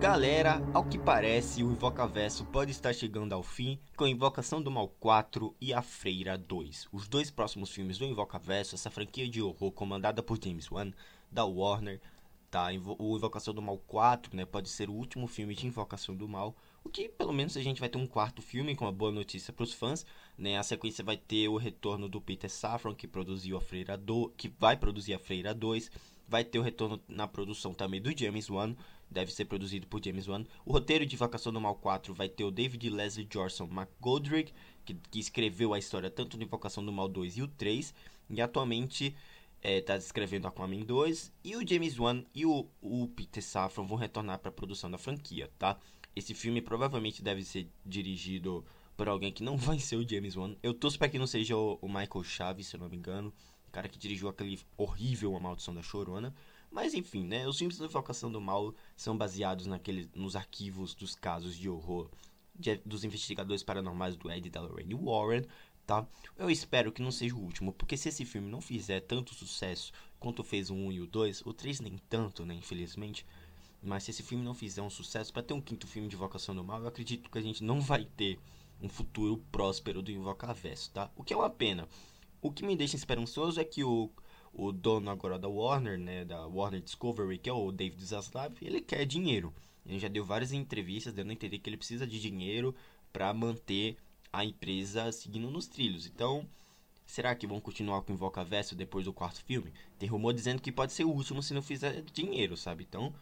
Galera, ao que parece, o Invocaverso pode estar chegando ao fim com Invocação do Mal 4 e A Freira 2. Os dois próximos filmes do Invocaverso, essa franquia de horror comandada por James Wan, da Warner, tá? O Invocação do Mal 4, né, pode ser o último filme de Invocação do Mal, o que pelo menos a gente vai ter um quarto filme com uma boa notícia para os fãs, né? A sequência vai ter o retorno do Peter Safran, que produziu a Freira 2, que vai produzir a Freira 2, vai ter o retorno na produção também do James Wan, deve ser produzido por James Wan. O roteiro de Invocação do Mal 4 vai ter o David Leslie Jorson McGoldrick, que, que escreveu a história tanto do Invocação do Mal 2 e o 3, e atualmente está é, escrevendo Aquaman 2 e o James Wan e o, o Peter Safran vão retornar para a produção da franquia, tá? Esse filme provavelmente deve ser dirigido por alguém que não vai ser o James Wan. Eu torço para que não seja o, o, Michael Chaves, se eu não me engano, cara que dirigiu aquele horrível A Maldição da Chorona. Mas enfim, né? Os filmes da Invocação do Mal são baseados naqueles, nos arquivos dos casos de horror de, dos investigadores paranormais do Ed e da Lorraine Warren, tá? Eu espero que não seja o último, porque se esse filme não fizer tanto sucesso quanto fez o 1 e o 2, o 3 nem tanto, né, infelizmente. Mas se esse filme não fizer um sucesso, para ter um quinto filme de Invocação do Mal, eu acredito que a gente não vai ter um futuro próspero do Invocaverso, tá? O que é uma pena. O que me deixa esperançoso é que o, o dono agora da Warner, né, da Warner Discovery, que é o David Zaslav, ele quer dinheiro. Ele já deu várias entrevistas dando a entender que ele precisa de dinheiro para manter a empresa seguindo nos trilhos. Então, será que vão continuar com o Invocaverso depois do quarto filme? Tem rumor dizendo que pode ser o último se não fizer dinheiro, sabe? Então,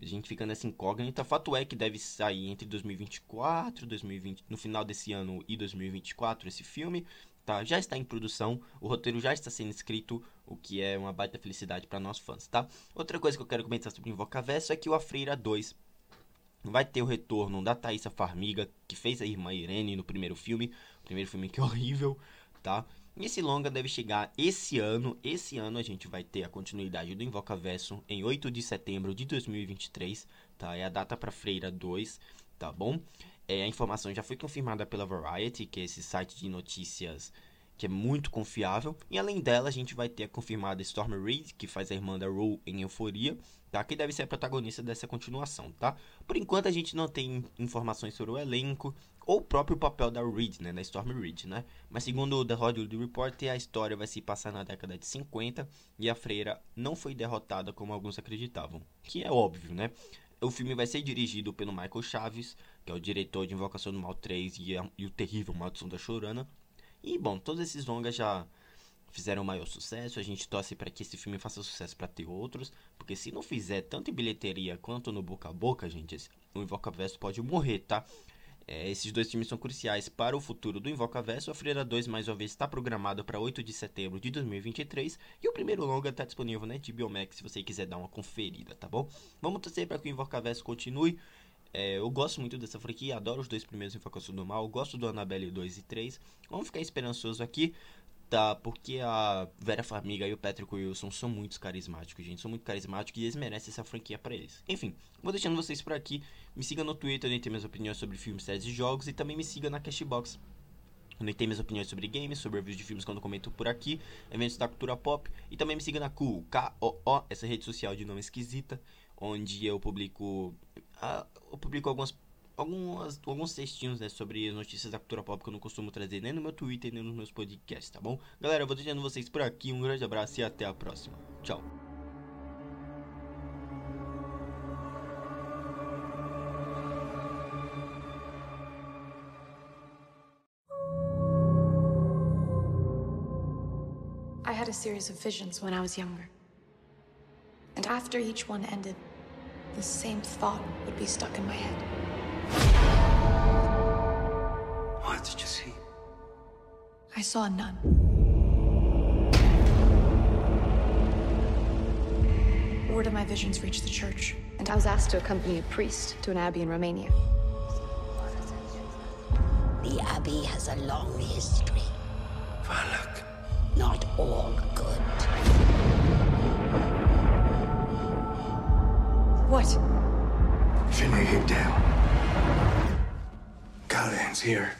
a gente fica nessa incógnita. Fato é que deve sair entre 2024, 2020, no final desse ano e 2024 esse filme. Tá? Já está em produção, o roteiro já está sendo escrito, o que é uma baita felicidade para nós fãs, tá? Outra coisa que eu quero comentar sobre Invocaverso é que o A Freira 2 vai ter o retorno da Thaisa Farmiga, que fez a irmã Irene no primeiro filme. O primeiro filme que é horrível, tá? E esse longa deve chegar esse ano. Esse ano a gente vai ter a continuidade do Invocaverso em 8 de setembro de 2023, tá? É a data para Freira 2, tá bom? É, a informação já foi confirmada pela Variety, que é esse site de notícias que é muito confiável. E além dela, a gente vai ter a confirmada Storm Reid, que faz a irmã da Rue em Euforia, tá? Que deve ser a protagonista dessa continuação, tá? Por enquanto a gente não tem informações sobre o elenco ou o próprio papel da Reed, né, da Storm Reed, né? Mas segundo o The Hollywood Report, a história vai se passar na década de 50 e a freira não foi derrotada como alguns acreditavam, que é óbvio, né? O filme vai ser dirigido pelo Michael Chaves, que é o diretor de Invocação do Mal 3 e, a, e o terrível Maldição da Chorana. E bom, todos esses longas já fizeram maior sucesso. A gente torce para que esse filme faça sucesso para ter outros, porque se não fizer tanto em bilheteria quanto no boca a boca, gente, o Invocaverso pode morrer, tá? É, esses dois filmes são cruciais para o futuro do Invocaverso. A Freira 2, mais uma vez, está programado para 8 de setembro de 2023. E o primeiro longa está disponível na HBO Max se você quiser dar uma conferida, tá bom? Vamos torcer para que o Invocaverso continue. É, eu gosto muito dessa franquia, adoro os dois primeiros Invocação do Mal, gosto do Annabelle 2 e 3. Vamos ficar esperançoso aqui, tá? Porque a Vera Farmiga e o Patrick Wilson são muito carismáticos, gente. São muito carismáticos e eles merecem essa franquia para eles. Enfim, vou deixando vocês por aqui. Me siga no Twitter, onde tem minhas opiniões sobre filmes, séries e jogos. E também me siga na Cashbox, onde tem minhas opiniões sobre games, sobre reviews de filmes quando comento por aqui, eventos da cultura pop. E também me siga na Cool, K-O-O, essa rede social de nome esquisita, onde eu publico ah, eu publico algumas, algumas, alguns textinhos né, sobre notícias da cultura pop que eu não costumo trazer nem no meu Twitter nem nos meus podcasts, tá bom? Galera, eu vou deixando vocês por aqui. Um grande abraço e até a próxima. Tchau. I had a series of visions when I was younger. And after each one ended, the same thought would be stuck in my head. Did you see? I saw none. nun. Word of my visions reached the church, and I was asked to accompany a priest to an abbey in Romania. The abbey has a long history. Valak. Not all good. What? Finley, get down. Callahan's here.